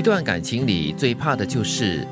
一段感情里最怕的就是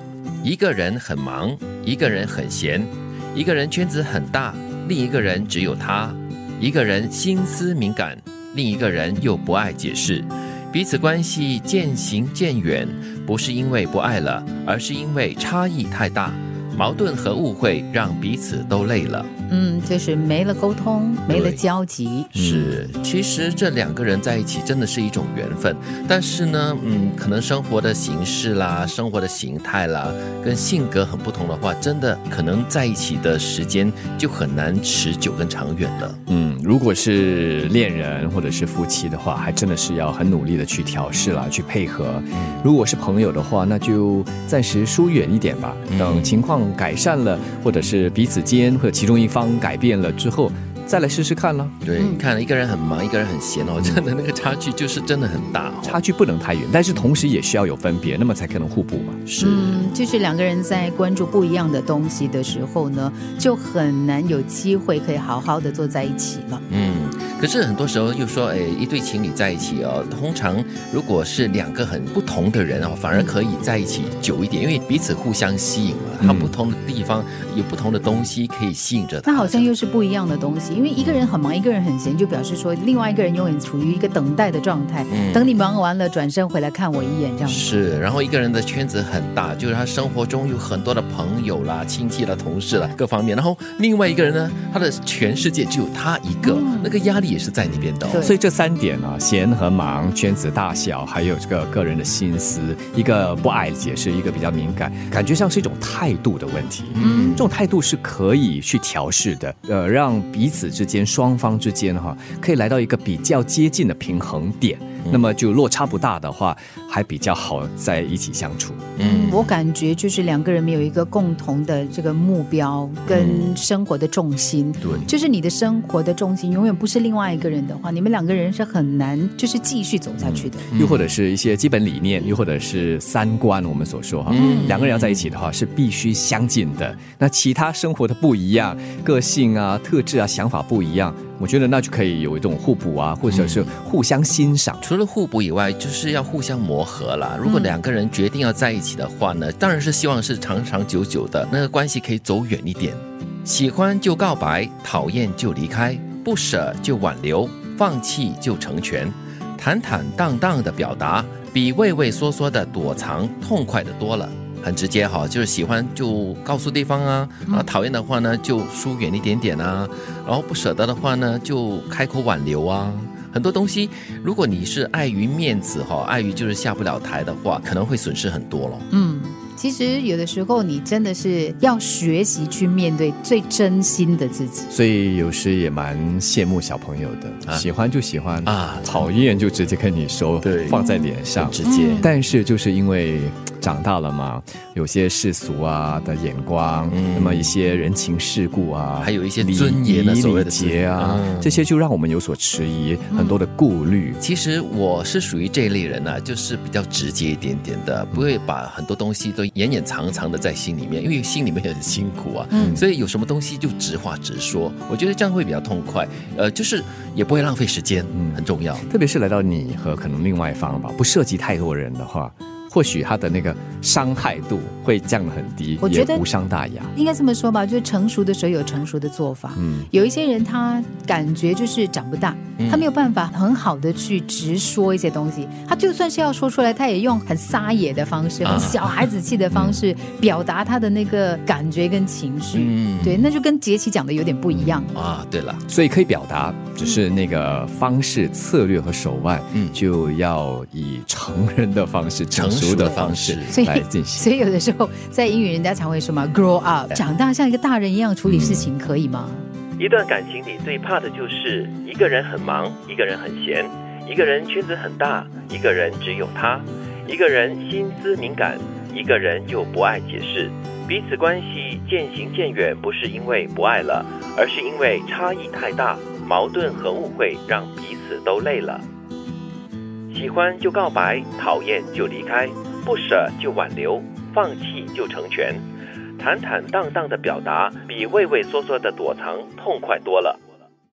一个人很忙，一个人很闲，一个人圈子很大，另一个人只有他；一个人心思敏感，另一个人又不爱解释，彼此关系渐行渐远，不是因为不爱了，而是因为差异太大，矛盾和误会让彼此都累了。嗯，就是没了沟通，没了交集。是，其实这两个人在一起真的是一种缘分，但是呢，嗯，可能生活的形式啦、生活的形态啦，跟性格很不同的话，真的可能在一起的时间就很难持久跟长远了。嗯，如果是恋人或者是夫妻的话，还真的是要很努力的去调试啦，去配合。如果是朋友的话，那就暂时疏远一点吧。等情况改善了，或者是彼此间或者其中一方改变了之后，再来试试看了。对，你看一个人很忙，一个人很闲哦，真的那个差距就是真的很大、哦。差距不能太远，但是同时也需要有分别，那么才可能互补嘛。是，嗯，就是两个人在关注不一样的东西的时候呢，就很难有机会可以好好的坐在一起了。嗯，可是很多时候又说，哎，一对情侣在一起哦，通常如果是两个很不同的人哦，反而可以在一起久一点，因为彼此互相吸引嘛。他不同的地方有不同的东西可以吸引着他。那好像又是不一样的东西，因为一个人很忙，一个人很闲，就表示说另外一个人永远处于一个等待的状态，嗯等你忙完了转身回来看我一眼这样子。是，然后一个人的圈子很大，就是他生活中有很多的朋友啦、亲戚啦、同事啦各方面。然后另外一个人呢，他的全世界只有他一个，那个压力也是在那边的、哦。所以这三点啊，闲和忙、圈子大小，还有这个个人的心思，一个不爱解释，一个比较敏感，感觉上是一种态度的问题。嗯，这种态度是可以去调试的，呃，让彼此之间、双方之间哈、可以来到一个比较接近的平衡点。那么就落差不大的话，还比较好在一起相处。嗯，我感觉就是两个人没有一个共同的这个目标跟生活的重心。对就是你的生活的重心永远不是另外一个人的话，你们两个人是很难就是继续走下去的。又或者是一些基本理念，又或者是三观，我们所说哈，两个人要在一起的话是必须相近的。那其他生活的不一样，个性啊、特质啊、想法不一样，我觉得那就可以有一种互补啊，或者是互相欣赏。除了互补以外，就是要互相磨合啦。如果两个人决定要在一起的话呢，当然是希望是长长久久的，那个关系可以走远一点。喜欢就告白，讨厌就离开，不舍就挽留，放弃就成全。坦坦荡荡的表达，比畏畏缩缩的躲藏痛快的多了。很直接哈，就是喜欢就告诉对方啊，啊讨厌的话呢就疏远一点点啊，然后不舍得的话呢就开口挽留啊。很多东西，如果你是碍于面子哈，碍于就是下不了台的话，可能会损失很多咯。嗯，其实有的时候你真的是要学习去面对最真心的自己。所以有时也蛮羡慕小朋友的，啊喜欢就喜欢啊讨厌就直接跟你说，对放在脸上。直接。但是就是因为长大了嘛，有些世俗啊的眼光，嗯。那么一些人情世故啊，还有一些礼尊严。的礼节啊，嗯。这些就让我们有所迟疑，很多的顾虑。其实我是属于这一类人啊，就是比较直接一点点的，不会把很多东西都掩掩藏藏的在心里面，因为心里面也很辛苦啊。嗯。所以有什么东西就直话直说，我觉得这样会比较痛快，呃，就是也不会浪费时间，嗯。很重要。特别是来到你和可能另外一方吧，不涉及太多人的话，或许他的那个伤害度会降得很低，我觉得无伤大雅。应该这么说吧，就是成熟的时候有成熟的做法。嗯，有一些人他感觉就是长不大，他没有办法很好的去直说一些东西。他就算是要说出来，他也用很撒野的方式、啊很小孩子气的方式表达他的那个感觉跟情绪。嗯对，那就跟杰奇讲的有点不一样。啊，对了，所以可以表达，只是那个方式、策略和手腕，嗯。就要以成人的方式、成熟的的方式来进行。所以有的时候在英语人家常会说嘛，grow up，长大像一个大人一样处理事情，可以吗？一段感情里最怕的就是一个人很忙，一个人很闲，一个人圈子很大，一个人只有他，一个人心思敏感，一个人又不爱解释，彼此关系渐行渐远，不是因为不爱了，而是因为差异太大，矛盾和误会让彼此都累了。喜欢就告白，讨厌就离开，不舍就挽留，放弃就成全。坦坦荡荡的表达，比畏畏缩缩的躲藏痛快多了。